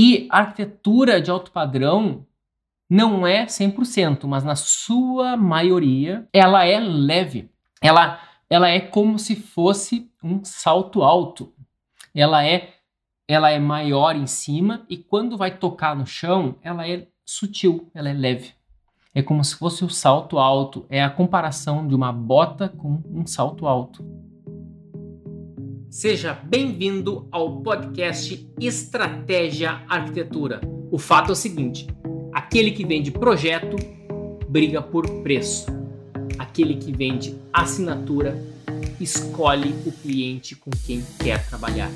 E a arquitetura de alto padrão não é 100%, mas na sua maioria ela é leve. Ela, ela é como se fosse um salto alto. Ela é, ela é maior em cima e quando vai tocar no chão, ela é sutil, ela é leve. É como se fosse o salto alto, é a comparação de uma bota com um salto alto. Seja bem-vindo ao podcast Estratégia Arquitetura. O fato é o seguinte: Aquele que vende projeto briga por preço. Aquele que vende assinatura escolhe o cliente com quem quer trabalhar.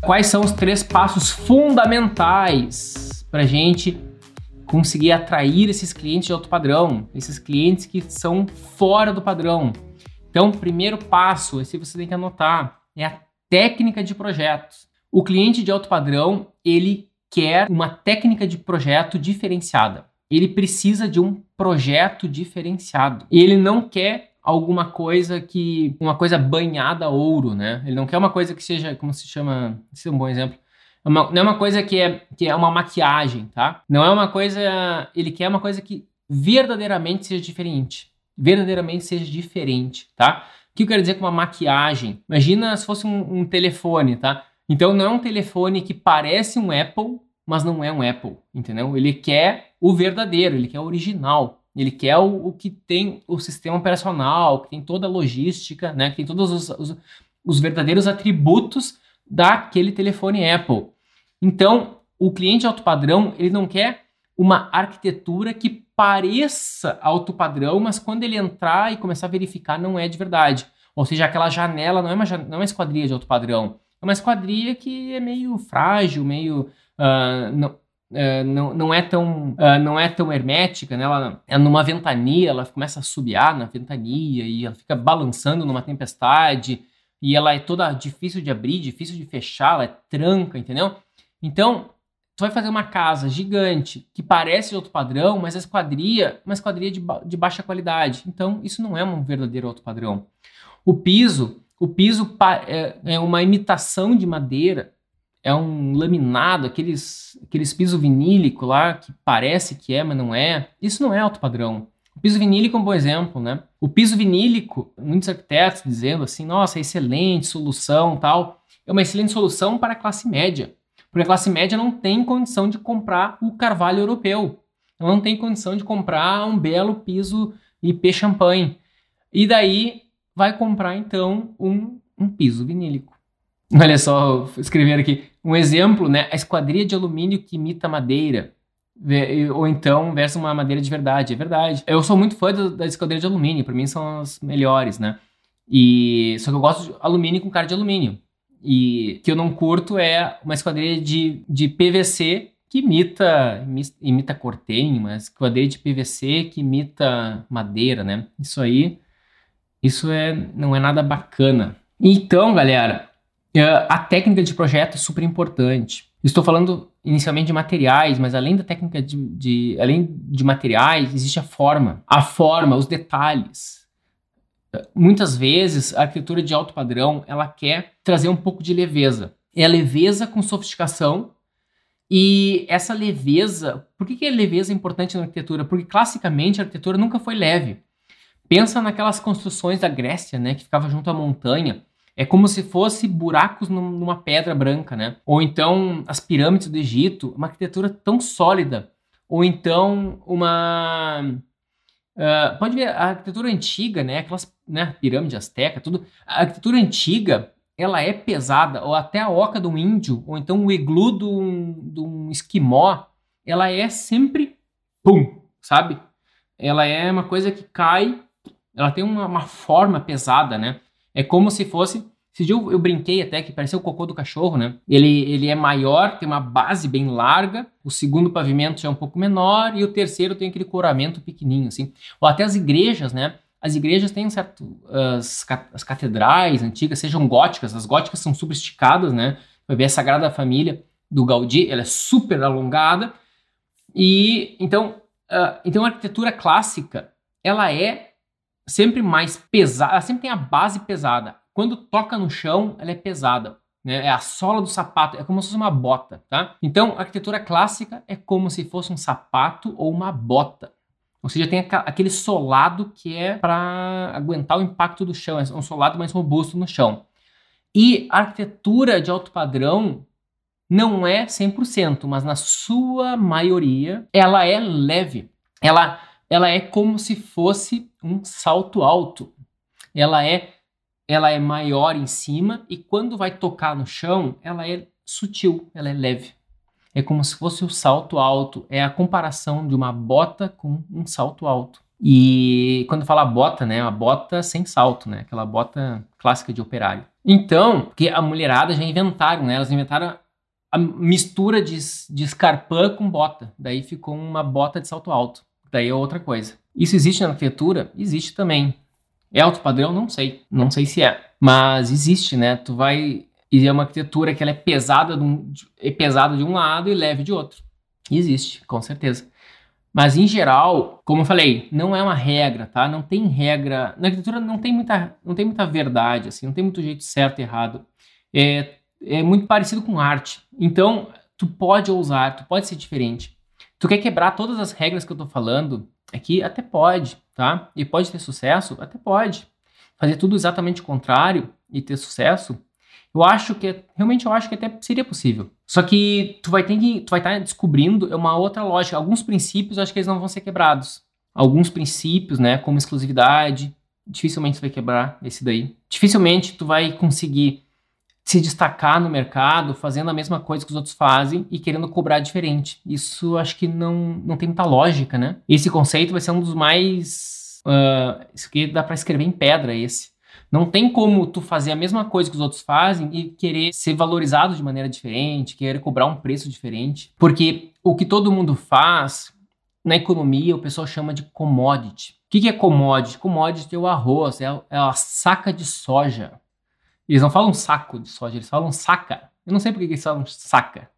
Quais são os três passos fundamentais para a gente conseguir atrair esses clientes de alto padrão, esses clientes que são fora do padrão? Então, primeiro passo, esse você tem que anotar, é a técnica de projetos. O cliente de alto padrão, ele quer uma técnica de projeto diferenciada. Ele precisa de um projeto diferenciado. Ele não quer alguma coisa que uma coisa banhada a ouro, né? Ele não quer uma coisa que seja, como se chama, esse é um bom exemplo. É uma, não é uma coisa que é, que é uma maquiagem, tá? Não é uma coisa, ele quer uma coisa que verdadeiramente seja diferente. Verdadeiramente seja diferente, tá? O que eu quero dizer com uma maquiagem? Imagina se fosse um, um telefone, tá? Então não é um telefone que parece um Apple, mas não é um Apple, entendeu? Ele quer o verdadeiro, ele quer o original. Ele quer o, o que tem o sistema operacional, que tem toda a logística, né? Que tem todos os, os, os verdadeiros atributos daquele telefone Apple. Então, o cliente alto padrão, ele não quer uma arquitetura que pareça alto padrão, mas quando ele entrar e começar a verificar, não é de verdade. Ou seja, aquela janela não é uma, não é uma esquadria de alto padrão. É uma esquadria que é meio frágil, meio. Uh, não, uh, não, não, é tão, uh, não é tão hermética, né? Ela é numa ventania, ela começa a subiar na ventania e ela fica balançando numa tempestade e ela é toda difícil de abrir, difícil de fechar, ela é tranca, entendeu? Então, tu vai fazer uma casa gigante que parece de outro padrão, mas a esquadria, uma esquadria de, ba de baixa qualidade. Então, isso não é um verdadeiro outro padrão. O piso o piso é, é uma imitação de madeira, é um laminado, aqueles, aqueles piso vinílico lá que parece que é, mas não é. Isso não é alto padrão. O piso vinílico é um bom exemplo, né? O piso vinílico, muitos arquitetos dizendo assim, nossa, excelente solução tal. É uma excelente solução para a classe média. Porque a classe média não tem condição de comprar o carvalho europeu. Ela não tem condição de comprar um belo piso IP champanhe. E daí vai comprar então um, um piso vinílico. Olha só, escrever aqui um exemplo, né? A esquadria de alumínio que imita madeira. Ou então versus uma madeira de verdade. É verdade. Eu sou muito fã da esquadria de alumínio, para mim são as melhores, né? E só que eu gosto de alumínio com cara de alumínio. E que eu não curto é uma esquadria de, de PVC que imita imita cortênio, mas esquadria de PVC que imita madeira, né? Isso aí isso é, não é nada bacana. Então, galera, é, a técnica de projeto é super importante. Estou falando inicialmente de materiais, mas além da técnica de, de, além de materiais, existe a forma. A forma, os detalhes. Muitas vezes a arquitetura de alto padrão ela quer trazer um pouco de leveza. É leveza com sofisticação. E essa leveza, por que, que leveza é importante na arquitetura? Porque classicamente a arquitetura nunca foi leve. Pensa naquelas construções da Grécia, né, que ficava junto à montanha. É como se fosse buracos numa pedra branca, né? Ou então as pirâmides do Egito, uma arquitetura tão sólida. Ou então uma uh, pode ver a arquitetura antiga, né? Aquelas né, pirâmide azteca, tudo. A arquitetura antiga ela é pesada, ou até a oca do índio, ou então o iglu de um esquimó, ela é sempre pum, sabe? Ela é uma coisa que cai ela tem uma, uma forma pesada, né? É como se fosse. Esse dia eu, eu brinquei até que parecia o cocô do cachorro, né? Ele, ele é maior, tem uma base bem larga, o segundo pavimento já é um pouco menor e o terceiro tem aquele coramento pequenininho, assim. Ou até as igrejas, né? As igrejas têm um certo. As, as catedrais antigas, sejam góticas, as góticas são super esticadas, né? Vai ver a Sagrada Família do Gaudí, ela é super alongada. E então, uh, então a arquitetura clássica, ela é sempre mais pesada, ela sempre tem a base pesada. Quando toca no chão, ela é pesada. né? É a sola do sapato, é como se fosse uma bota, tá? Então, a arquitetura clássica é como se fosse um sapato ou uma bota. Ou seja, tem aquele solado que é para aguentar o impacto do chão, é um solado mais robusto no chão. E a arquitetura de alto padrão não é 100%, mas na sua maioria ela é leve. Ela, ela é como se fosse um salto alto. Ela é ela é maior em cima e quando vai tocar no chão, ela é sutil, ela é leve. É como se fosse o salto alto, é a comparação de uma bota com um salto alto. E quando fala bota, né, a bota sem salto, né, aquela bota clássica de operário. Então, que a mulherada já inventaram, né, elas inventaram a mistura de, de escarpã com bota. Daí ficou uma bota de salto alto. Daí é outra coisa. Isso existe na arquitetura? Existe também. É alto padrão? Não sei. Não sei se é. Mas existe, né? Tu vai. E é uma arquitetura que ela é pesada de um, é pesada de um lado e leve de outro. Existe, com certeza. Mas em geral, como eu falei, não é uma regra, tá? Não tem regra. Na arquitetura não tem muita, não tem muita verdade, assim, não tem muito jeito certo e errado. É, é muito parecido com arte. Então, tu pode ousar, tu pode ser diferente. Tu quer quebrar todas as regras que eu tô falando aqui? Até pode, tá? E pode ter sucesso? Até pode. Fazer tudo exatamente o contrário e ter sucesso? Eu acho que realmente eu acho que até seria possível. Só que tu vai ter que tu vai estar tá descobrindo uma outra lógica. Alguns princípios eu acho que eles não vão ser quebrados. Alguns princípios, né, como exclusividade, dificilmente tu vai quebrar esse daí. Dificilmente tu vai conseguir se destacar no mercado fazendo a mesma coisa que os outros fazem e querendo cobrar diferente. Isso acho que não, não tem muita lógica, né? Esse conceito vai ser um dos mais. Uh, isso aqui dá para escrever em pedra, esse. Não tem como tu fazer a mesma coisa que os outros fazem e querer ser valorizado de maneira diferente, querer cobrar um preço diferente. Porque o que todo mundo faz, na economia, o pessoal chama de commodity. O que, é commodity? Commodity é o arroz, é a saca de soja. Eles não falam saco de soja, eles falam saca. Eu não sei por que eles falam saca.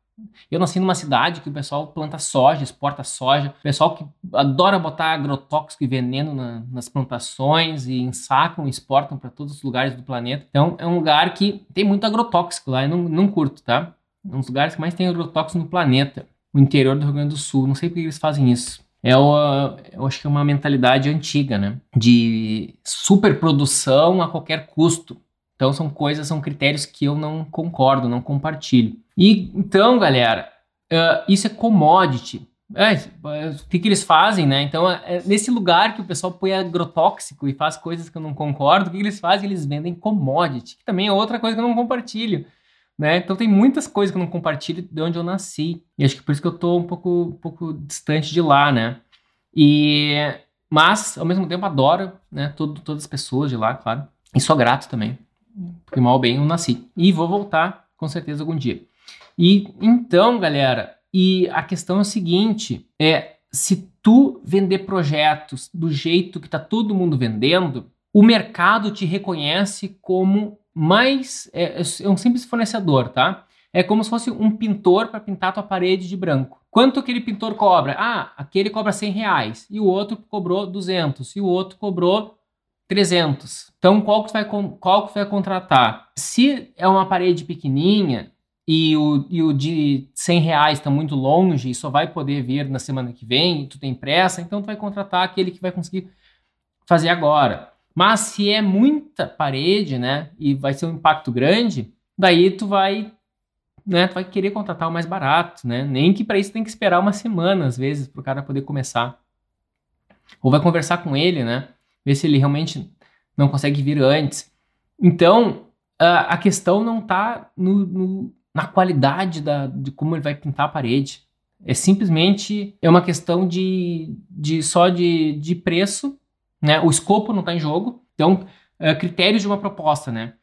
Eu nasci numa cidade que o pessoal planta soja, exporta soja, o pessoal que adora botar agrotóxico e veneno na, nas plantações e ensacam exportam para todos os lugares do planeta. Então é um lugar que tem muito agrotóxico lá, eu não, não curto, tá? É um dos lugares que mais tem agrotóxico no planeta, o interior do Rio Grande do Sul. Não sei por que eles fazem isso. É uma, eu acho que é uma mentalidade antiga, né? De superprodução a qualquer custo. Então são coisas, são critérios que eu não concordo, não compartilho. E então, galera, uh, isso é commodity. É, o que, que eles fazem, né? Então, é nesse lugar que o pessoal põe agrotóxico e faz coisas que eu não concordo, o que, que eles fazem? Eles vendem commodity, que também é outra coisa que eu não compartilho. Né? Então tem muitas coisas que eu não compartilho de onde eu nasci. E acho que por isso que eu tô um pouco, um pouco distante de lá, né? E mas ao mesmo tempo adoro, né, todo, todas as pessoas de lá, claro. E sou grato também. Porque mal bem eu nasci. E vou voltar com certeza algum dia. E então, galera, e a questão é o seguinte: é se tu vender projetos do jeito que tá todo mundo vendendo, o mercado te reconhece como mais é, é um simples fornecedor, tá? É como se fosse um pintor para pintar tua parede de branco. Quanto aquele pintor cobra? Ah, aquele cobra 100 reais e o outro cobrou 200 e o outro cobrou 300. Então, qual que vai, qual que vai contratar? Se é uma parede pequenininha e o, e o de 100 reais está muito longe e só vai poder vir na semana que vem, tu tem pressa, então tu vai contratar aquele que vai conseguir fazer agora. Mas se é muita parede, né, e vai ser um impacto grande, daí tu vai, né, tu vai querer contratar o mais barato, né? Nem que para isso tem que esperar uma semana às vezes para o cara poder começar. Ou vai conversar com ele, né? Ver se ele realmente não consegue vir antes. Então, a questão não está na qualidade da, de como ele vai pintar a parede. É simplesmente é uma questão de, de só de, de preço, né? O escopo não está em jogo. Então, é, critérios de uma proposta, né?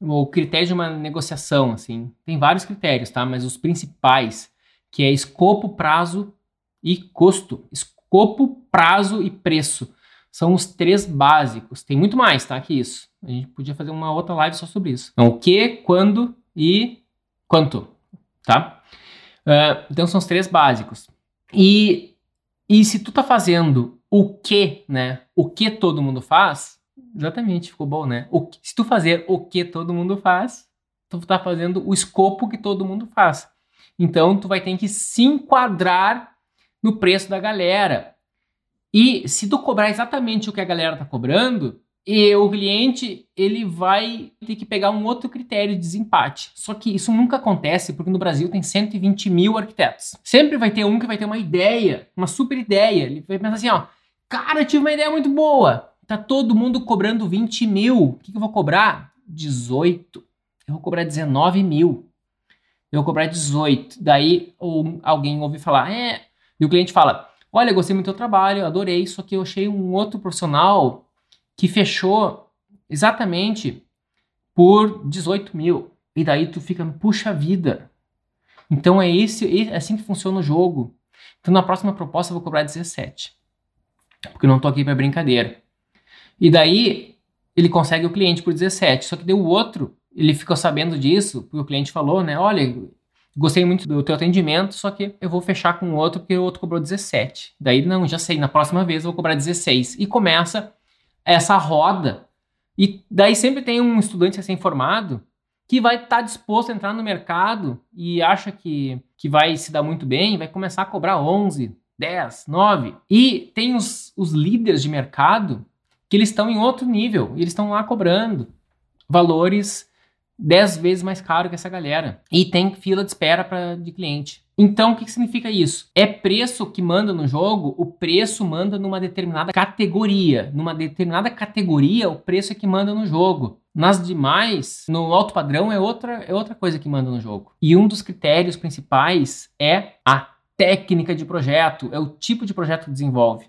Ou critérios de uma negociação, assim. Tem vários critérios, tá? Mas os principais, que é escopo, prazo e custo. Escopo, prazo e preço são os três básicos. Tem muito mais, tá? Que isso. A gente podia fazer uma outra live só sobre isso. Então, o que, quando e quanto, tá? Uh, então, são os três básicos. E, e se tu tá fazendo o que, né? O que todo mundo faz, exatamente, ficou bom, né? O, se tu fazer o que todo mundo faz, tu tá fazendo o escopo que todo mundo faz. Então tu vai ter que se enquadrar no preço da galera. E se tu cobrar exatamente o que a galera tá cobrando, e o cliente ele vai ter que pegar um outro critério de desempate. Só que isso nunca acontece porque no Brasil tem 120 mil arquitetos. Sempre vai ter um que vai ter uma ideia, uma super ideia. Ele vai pensar assim, ó, cara, tive uma ideia muito boa. Tá todo mundo cobrando 20 mil. O que, que eu vou cobrar? 18. Eu vou cobrar 19 mil. Eu vou cobrar 18. Daí ou alguém ouve falar, é. E o cliente fala, olha, gostei muito do trabalho, adorei, só que eu achei um outro profissional que fechou exatamente por 18 mil. E daí tu fica, puxa vida. Então é esse, é assim que funciona o jogo. Então na próxima proposta eu vou cobrar 17. Porque eu não tô aqui para brincadeira. E daí ele consegue o cliente por 17. Só que deu o outro, ele ficou sabendo disso, porque o cliente falou, né? Olha, gostei muito do teu atendimento, só que eu vou fechar com o outro porque o outro cobrou 17. Daí, não, já sei, na próxima vez eu vou cobrar 16. E começa essa roda. E daí sempre tem um estudante recém-formado que vai estar tá disposto a entrar no mercado e acha que, que vai se dar muito bem, vai começar a cobrar 11, 10, 9. E tem os, os líderes de mercado que eles estão em outro nível, e eles estão lá cobrando valores 10 vezes mais caro que essa galera. E tem fila de espera pra, de cliente. Então, o que, que significa isso? É preço que manda no jogo, o preço manda numa determinada categoria. Numa determinada categoria, o preço é que manda no jogo. Nas demais, no alto padrão, é outra, é outra coisa que manda no jogo. E um dos critérios principais é a técnica de projeto, é o tipo de projeto que desenvolve.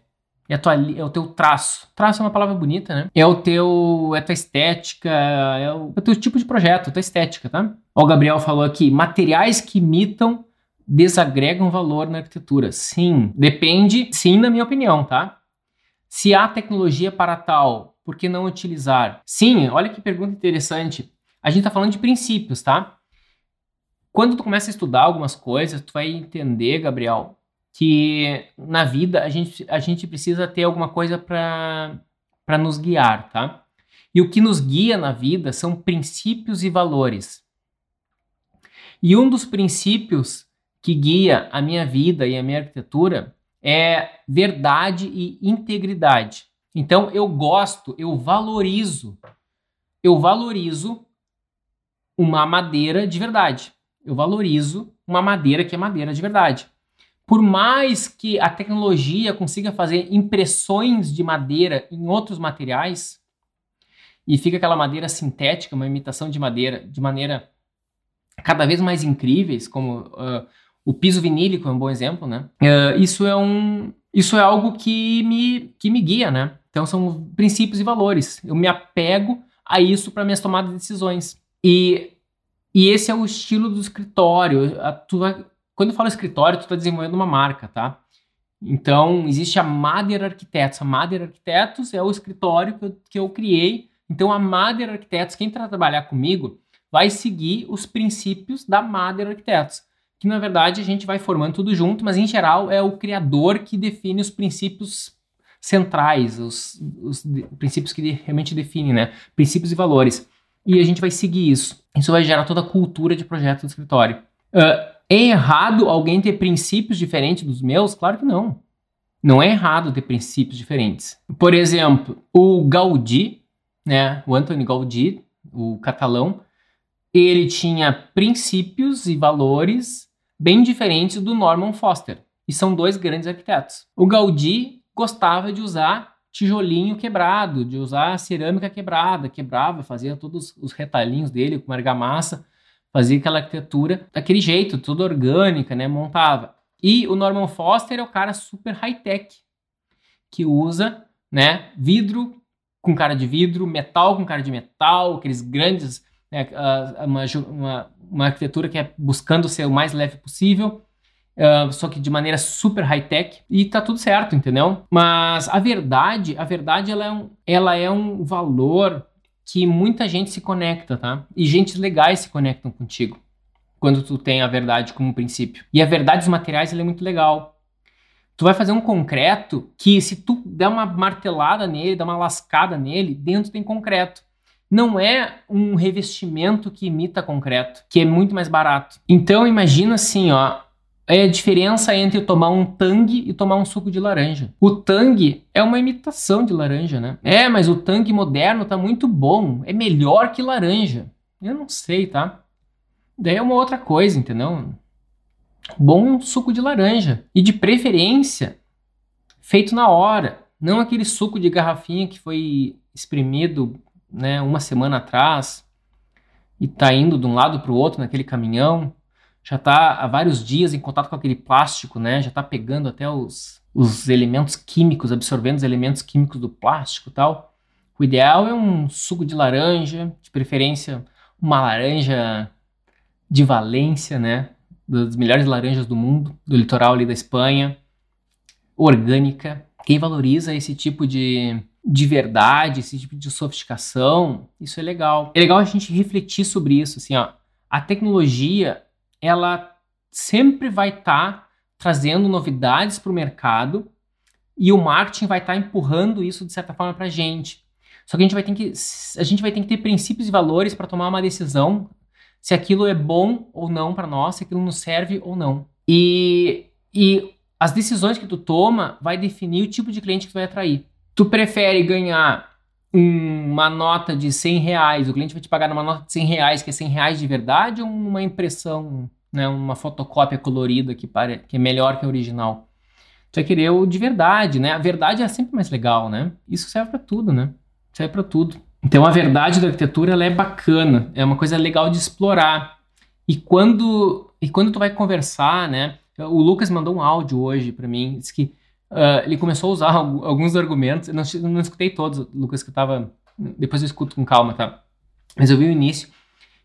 É, tua, é, o teu traço. Traço é uma palavra bonita, né? É o teu. É a tua estética, é o, é o teu tipo de projeto, a tua estética, tá? Ó, o Gabriel falou aqui: materiais que imitam desagregam valor na arquitetura. Sim, depende, sim, na minha opinião, tá? Se há tecnologia para tal, por que não utilizar? Sim, olha que pergunta interessante. A gente está falando de princípios, tá? Quando tu começa a estudar algumas coisas, tu vai entender, Gabriel, que na vida a gente, a gente precisa ter alguma coisa para nos guiar, tá? E o que nos guia na vida são princípios e valores. E um dos princípios que guia a minha vida e a minha arquitetura é verdade e integridade. Então eu gosto, eu valorizo, eu valorizo uma madeira de verdade. Eu valorizo uma madeira que é madeira de verdade. Por mais que a tecnologia consiga fazer impressões de madeira em outros materiais e fica aquela madeira sintética, uma imitação de madeira de maneira cada vez mais incríveis, como uh, o piso vinílico é um bom exemplo, né? Uh, isso é um, isso é algo que me, que me guia, né? Então são princípios e valores. Eu me apego a isso para minhas tomadas de decisões. E, e esse é o estilo do escritório. A, tu vai, quando eu falo escritório, tu está desenvolvendo uma marca, tá? Então, existe a Mader Arquitetos. A Mader Arquitetos é o escritório que eu, que eu criei. Então, a Mader Arquitetos, quem trabalhar comigo, vai seguir os princípios da Mader Arquitetos que na verdade a gente vai formando tudo junto, mas em geral é o criador que define os princípios centrais, os, os princípios que realmente definem, né? Princípios e valores. E a gente vai seguir isso. Isso vai gerar toda a cultura de projeto do escritório. Uh, é errado alguém ter princípios diferentes dos meus? Claro que não. Não é errado ter princípios diferentes. Por exemplo, o Gaudí, né, o Antoni Gaudí, o catalão, ele tinha princípios e valores bem diferentes do Norman Foster, e são dois grandes arquitetos. O Gaudí gostava de usar tijolinho quebrado, de usar cerâmica quebrada, quebrava, fazia todos os retalhinhos dele com argamassa, fazia aquela arquitetura daquele jeito, toda orgânica, né, montava. E o Norman Foster é o cara super high-tech, que usa, né, vidro com cara de vidro, metal com cara de metal, aqueles grandes né, uma, uma, uma, arquitetura que é buscando ser o mais leve possível, uh, só que de maneira super high-tech, e tá tudo certo, entendeu? Mas a verdade, a verdade ela é um, ela é um valor que muita gente se conecta, tá? E gente legais se conectam contigo quando tu tem a verdade como princípio. E a verdade dos materiais é muito legal. Tu vai fazer um concreto que se tu der uma martelada nele, dar uma lascada nele, dentro tem concreto. não é um revestimento que imita concreto, que é muito mais barato. Então imagina assim, ó, é a diferença entre tomar um tangue e tomar um suco de laranja. O tangue é uma imitação de laranja, né? É, mas o tangue moderno tá muito bom, é melhor que laranja. Eu não sei, tá? Daí é uma outra coisa, entendeu? Bom suco de laranja e de preferência feito na hora, não aquele suco de garrafinha que foi espremido né, uma semana atrás e tá indo de um lado para o outro naquele caminhão, já está há vários dias em contato com aquele plástico, né, já está pegando até os, os elementos químicos, absorvendo os elementos químicos do plástico e tal. O ideal é um suco de laranja, de preferência uma laranja de Valência, né, das melhores laranjas do mundo, do litoral ali da Espanha, orgânica. Quem valoriza esse tipo de de verdade, esse tipo de sofisticação, isso é legal. É legal a gente refletir sobre isso, assim, ó. A tecnologia, ela sempre vai estar tá trazendo novidades para o mercado e o marketing vai estar tá empurrando isso de certa forma para a gente. Só que a gente vai ter que a gente vai ter que ter princípios e valores para tomar uma decisão se aquilo é bom ou não para nós, se aquilo nos serve ou não. E, e as decisões que tu toma vai definir o tipo de cliente que tu vai atrair. Tu prefere ganhar uma nota de 100 reais, o cliente vai te pagar numa nota de 100 reais, que é 100 reais de verdade, ou uma impressão, né, uma fotocópia colorida que, pare, que é melhor que a original? Tu vai querer o de verdade, né? A verdade é sempre mais legal, né? Isso serve para tudo, né? Serve para tudo. Então a verdade da arquitetura ela é bacana, é uma coisa legal de explorar. E quando e quando tu vai conversar, né? O Lucas mandou um áudio hoje para mim, disse que uh, ele começou a usar alguns argumentos. Eu não, não escutei todos, Lucas, que eu tava. Depois eu escuto com calma, tá? Mas eu vi o início.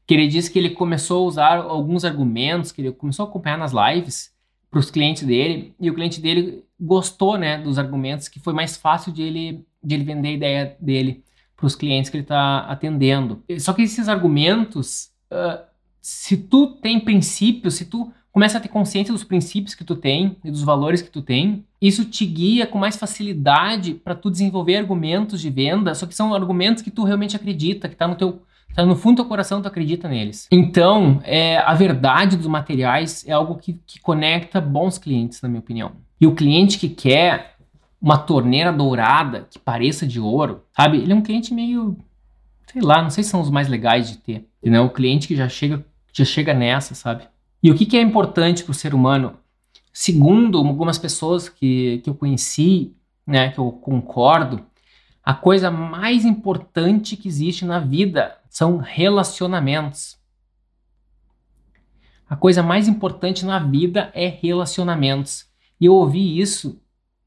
Que ele disse que ele começou a usar alguns argumentos, que ele começou a acompanhar nas lives para os clientes dele, e o cliente dele gostou, né, dos argumentos, que foi mais fácil de ele, de ele vender a ideia dele para os clientes que ele está atendendo. Só que esses argumentos, uh, se tu tem princípios, se tu começa a ter consciência dos princípios que tu tem e dos valores que tu tem, isso te guia com mais facilidade para tu desenvolver argumentos de venda, só que são argumentos que tu realmente acredita, que está no teu tá no fundo do teu coração, tu acredita neles. Então, é, a verdade dos materiais é algo que, que conecta bons clientes, na minha opinião. E o cliente que quer uma torneira dourada que pareça de ouro, sabe? Ele é um cliente meio, sei lá, não sei se são os mais legais de ter. Entendeu? O cliente que já chega, já chega nessa, sabe? E o que, que é importante para o ser humano? Segundo algumas pessoas que, que eu conheci, né, que eu concordo, a coisa mais importante que existe na vida são relacionamentos. A coisa mais importante na vida é relacionamentos. E eu ouvi isso,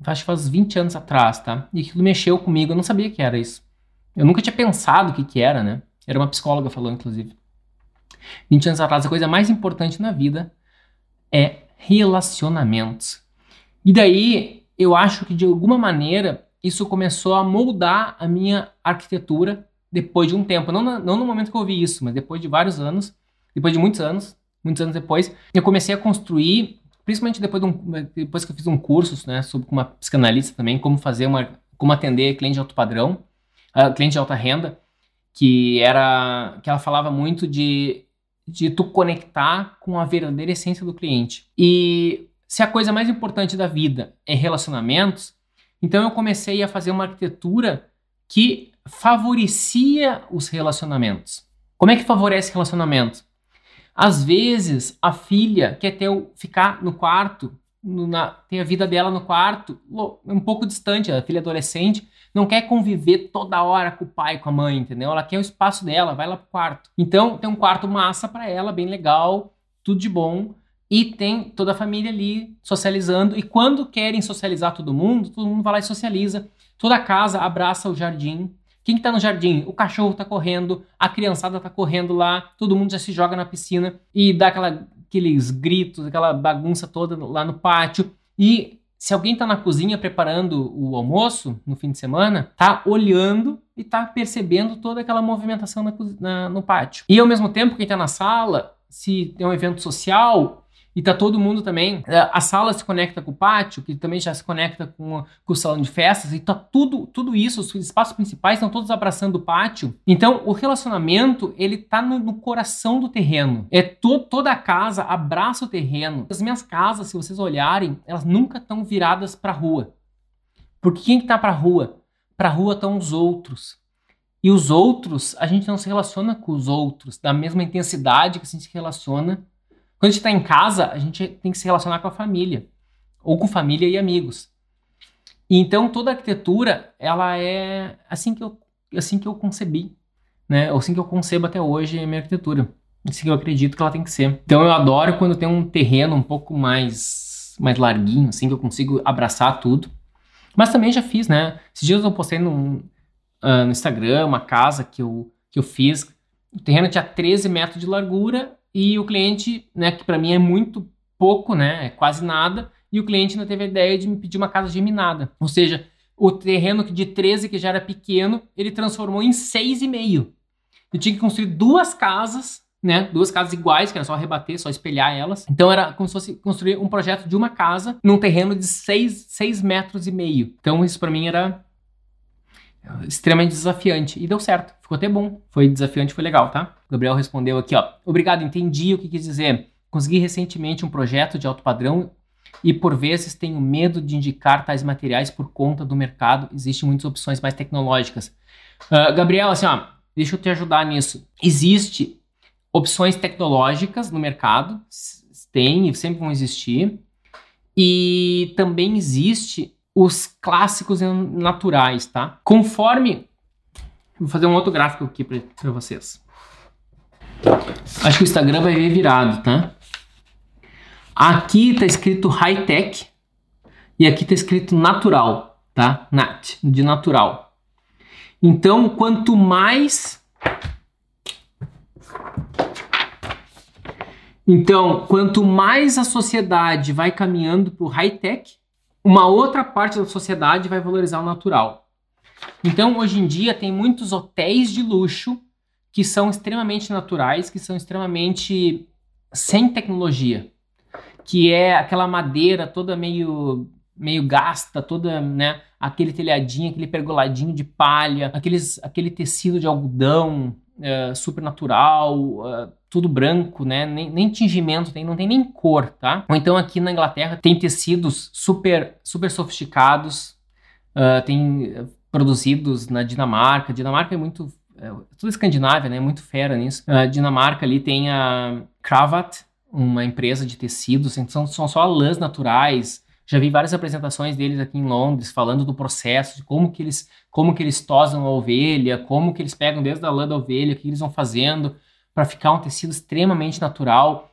acho que faz 20 anos atrás, tá? E aquilo mexeu comigo, eu não sabia que era isso. Eu nunca tinha pensado o que, que era, né? Era uma psicóloga falando, inclusive. 20 anos atrás, a coisa mais importante na vida é relacionamentos. E daí, eu acho que de alguma maneira isso começou a moldar a minha arquitetura depois de um tempo. Não, não no momento que eu ouvi isso, mas depois de vários anos, depois de muitos anos, muitos anos depois, eu comecei a construir, principalmente depois, de um, depois que eu fiz um curso né, sobre uma psicanalista também, como fazer uma, como atender cliente de alto padrão, uh, cliente de alta renda, que era que ela falava muito de de tu conectar com a verdadeira essência do cliente. E se a coisa mais importante da vida é relacionamentos, então eu comecei a fazer uma arquitetura que favorecia os relacionamentos. Como é que favorece relacionamentos? Às vezes a filha quer ter, ficar no quarto, no, na, ter a vida dela no quarto, um pouco distante, a filha adolescente, não quer conviver toda hora com o pai, com a mãe, entendeu? Ela quer o espaço dela, vai lá pro quarto. Então, tem um quarto massa para ela, bem legal, tudo de bom. E tem toda a família ali socializando. E quando querem socializar todo mundo, todo mundo vai lá e socializa. Toda a casa abraça o jardim. Quem que tá no jardim? O cachorro tá correndo, a criançada tá correndo lá, todo mundo já se joga na piscina e dá aquela, aqueles gritos, aquela bagunça toda lá no pátio. E se alguém está na cozinha preparando o almoço no fim de semana, tá olhando e tá percebendo toda aquela movimentação na, na, no pátio. E ao mesmo tempo, quem está na sala, se tem um evento social, e tá todo mundo também. É, a sala se conecta com o pátio, que também já se conecta com, com o salão de festas, e tá tudo, tudo isso, os espaços principais estão todos abraçando o pátio. Então, o relacionamento, ele tá no, no coração do terreno. É to, toda a casa abraça o terreno. As minhas casas, se vocês olharem, elas nunca estão viradas para rua. Porque quem que tá para rua? Para rua estão os outros. E os outros, a gente não se relaciona com os outros da mesma intensidade que a gente se relaciona quando a gente está em casa, a gente tem que se relacionar com a família, ou com família e amigos. E então toda a arquitetura, ela é assim que eu, assim que eu concebi, né? Ou assim que eu concebo até hoje a minha arquitetura. Assim que eu acredito que ela tem que ser. Então eu adoro quando tem um terreno um pouco mais mais larguinho, assim que eu consigo abraçar tudo. Mas também já fiz, né? Esses dias eu postei no, uh, no Instagram uma casa que eu, que eu fiz. O terreno tinha 13 metros de largura e o cliente, né, que para mim é muito pouco, né, é quase nada, e o cliente não teve a ideia de me pedir uma casa geminada. Ou seja, o terreno de 13, que já era pequeno, ele transformou em 6,5. Eu tinha que construir duas casas, né, duas casas iguais, que era só rebater, só espelhar elas. Então era como se fosse construir um projeto de uma casa num terreno de 6, 6 metros e meio. Então isso para mim era extremamente desafiante. E deu certo, ficou até bom. Foi desafiante, foi legal, tá? O Gabriel respondeu aqui, ó. Obrigado, entendi o que quis dizer. Consegui recentemente um projeto de alto padrão e por vezes tenho medo de indicar tais materiais por conta do mercado. Existem muitas opções mais tecnológicas. Uh, Gabriel, assim, ó, deixa eu te ajudar nisso. Existe opções tecnológicas no mercado, tem e sempre vão existir. E também existe os clássicos naturais, tá? Conforme. Vou fazer um outro gráfico aqui para vocês. Acho que o Instagram vai ver virado, tá? Aqui tá escrito high tech e aqui tá escrito natural, tá? Nat, de natural. Então, quanto mais Então, quanto mais a sociedade vai caminhando para o high tech, uma outra parte da sociedade vai valorizar o natural. Então, hoje em dia, tem muitos hotéis de luxo que são extremamente naturais, que são extremamente sem tecnologia, que é aquela madeira toda meio meio gasta, toda, né, aquele telhadinho, aquele pergoladinho de palha, aqueles, aquele tecido de algodão uh, super natural, uh, tudo branco, né? Nem, nem tingimento tem, não tem nem cor, tá? Ou então aqui na Inglaterra tem tecidos super, super sofisticados, uh, tem produzidos na Dinamarca. Dinamarca é muito é, tudo Escandinávia, né? Muito fera nisso. Uh, Dinamarca ali tem a Cravat, uma empresa de tecidos, então são só lãs naturais. Já vi várias apresentações deles aqui em Londres falando do processo, de como que eles, como que eles tosam a ovelha, como que eles pegam desde a lã da ovelha, o que eles vão fazendo para ficar um tecido extremamente natural,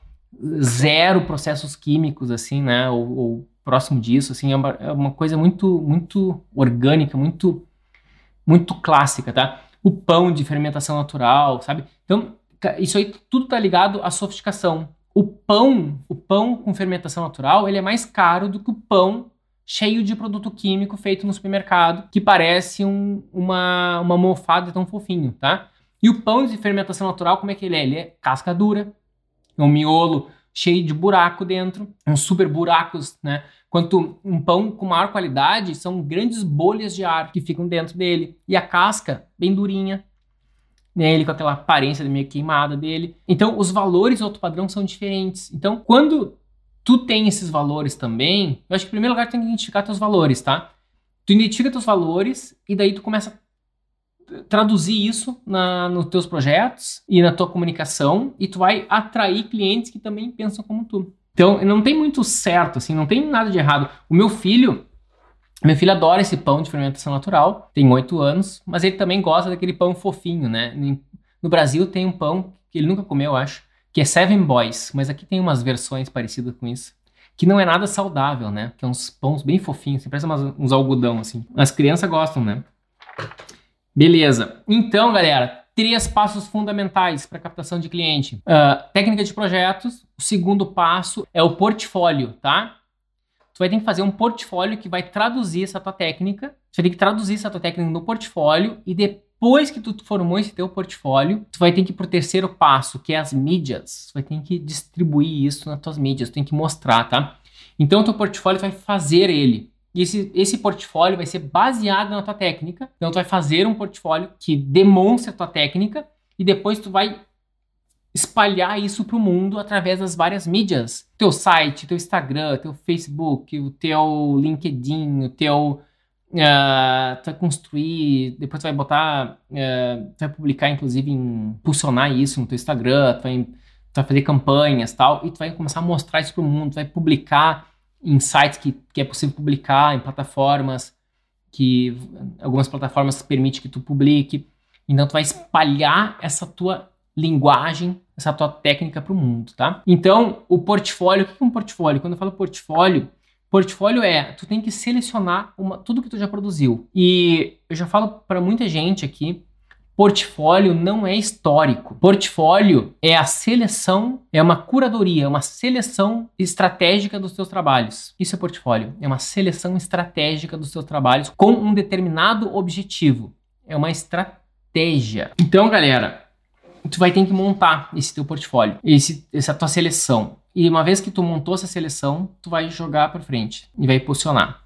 zero processos químicos, assim, né? Ou, ou próximo disso, assim, é uma, é uma, coisa muito, muito orgânica, muito, muito clássica, tá? O pão de fermentação natural, sabe? Então, isso aí tudo tá ligado à sofisticação. O pão, o pão com fermentação natural, ele é mais caro do que o pão cheio de produto químico feito no supermercado, que parece um, uma, uma mofada tão fofinho, tá? E o pão de fermentação natural, como é que ele é? Ele é casca dura, é um miolo cheio de buraco dentro, uns super buracos, né? Quanto um pão com maior qualidade são grandes bolhas de ar que ficam dentro dele. E a casca bem durinha, né? Ele com aquela aparência meio queimada dele. Então, os valores do alto padrão são diferentes. Então, quando tu tem esses valores também, eu acho que em primeiro lugar tem que identificar teus valores, tá? Tu identifica teus valores e daí tu começa traduzir isso na, nos teus projetos e na tua comunicação e tu vai atrair clientes que também pensam como tu. Então, não tem muito certo, assim, não tem nada de errado. O meu filho, meu filho adora esse pão de fermentação natural, tem oito anos, mas ele também gosta daquele pão fofinho, né? No Brasil tem um pão que ele nunca comeu, eu acho, que é Seven Boys, mas aqui tem umas versões parecidas com isso. Que não é nada saudável, né? Que é uns pães bem fofinhos, assim, parece umas, uns algodão, assim. As crianças gostam, né? Beleza. Então, galera, três passos fundamentais para captação de cliente. Uh, técnica de projetos. O segundo passo é o portfólio, tá? Tu vai ter que fazer um portfólio que vai traduzir essa tua técnica. Você tem que traduzir essa tua técnica no portfólio e, de, depois que tu formou esse teu portfólio, tu vai ter que ir pro terceiro passo, que é as mídias. Tu vai ter que distribuir isso nas tuas mídias, tu tem que mostrar, tá? Então, o teu portfólio vai fazer ele. E esse, esse portfólio vai ser baseado na tua técnica. Então, tu vai fazer um portfólio que demonstre a tua técnica e depois tu vai espalhar isso para o mundo através das várias mídias. Teu site, teu Instagram, teu Facebook, o teu LinkedIn, o teu... Uh, tu vai construir, depois tu vai botar, uh, tu vai publicar, inclusive, impulsionar isso no teu Instagram, tu vai, tu vai fazer campanhas tal, e tu vai começar a mostrar isso para o mundo, tu vai publicar em sites que, que é possível publicar, em plataformas que algumas plataformas permitem que tu publique. Então tu vai espalhar essa tua linguagem, essa tua técnica para o mundo, tá? Então, o portfólio, o que é um portfólio? Quando eu falo portfólio, portfólio é, tu tem que selecionar uma, tudo que tu já produziu. E eu já falo para muita gente aqui, portfólio não é histórico. Portfólio é a seleção, é uma curadoria, é uma seleção estratégica dos teus trabalhos. Isso é portfólio, é uma seleção estratégica dos teus trabalhos com um determinado objetivo. É uma estratégia. Então, galera, tu vai ter que montar esse teu portfólio, esse, essa tua seleção. E uma vez que tu montou essa seleção, tu vai jogar para frente e vai posicionar.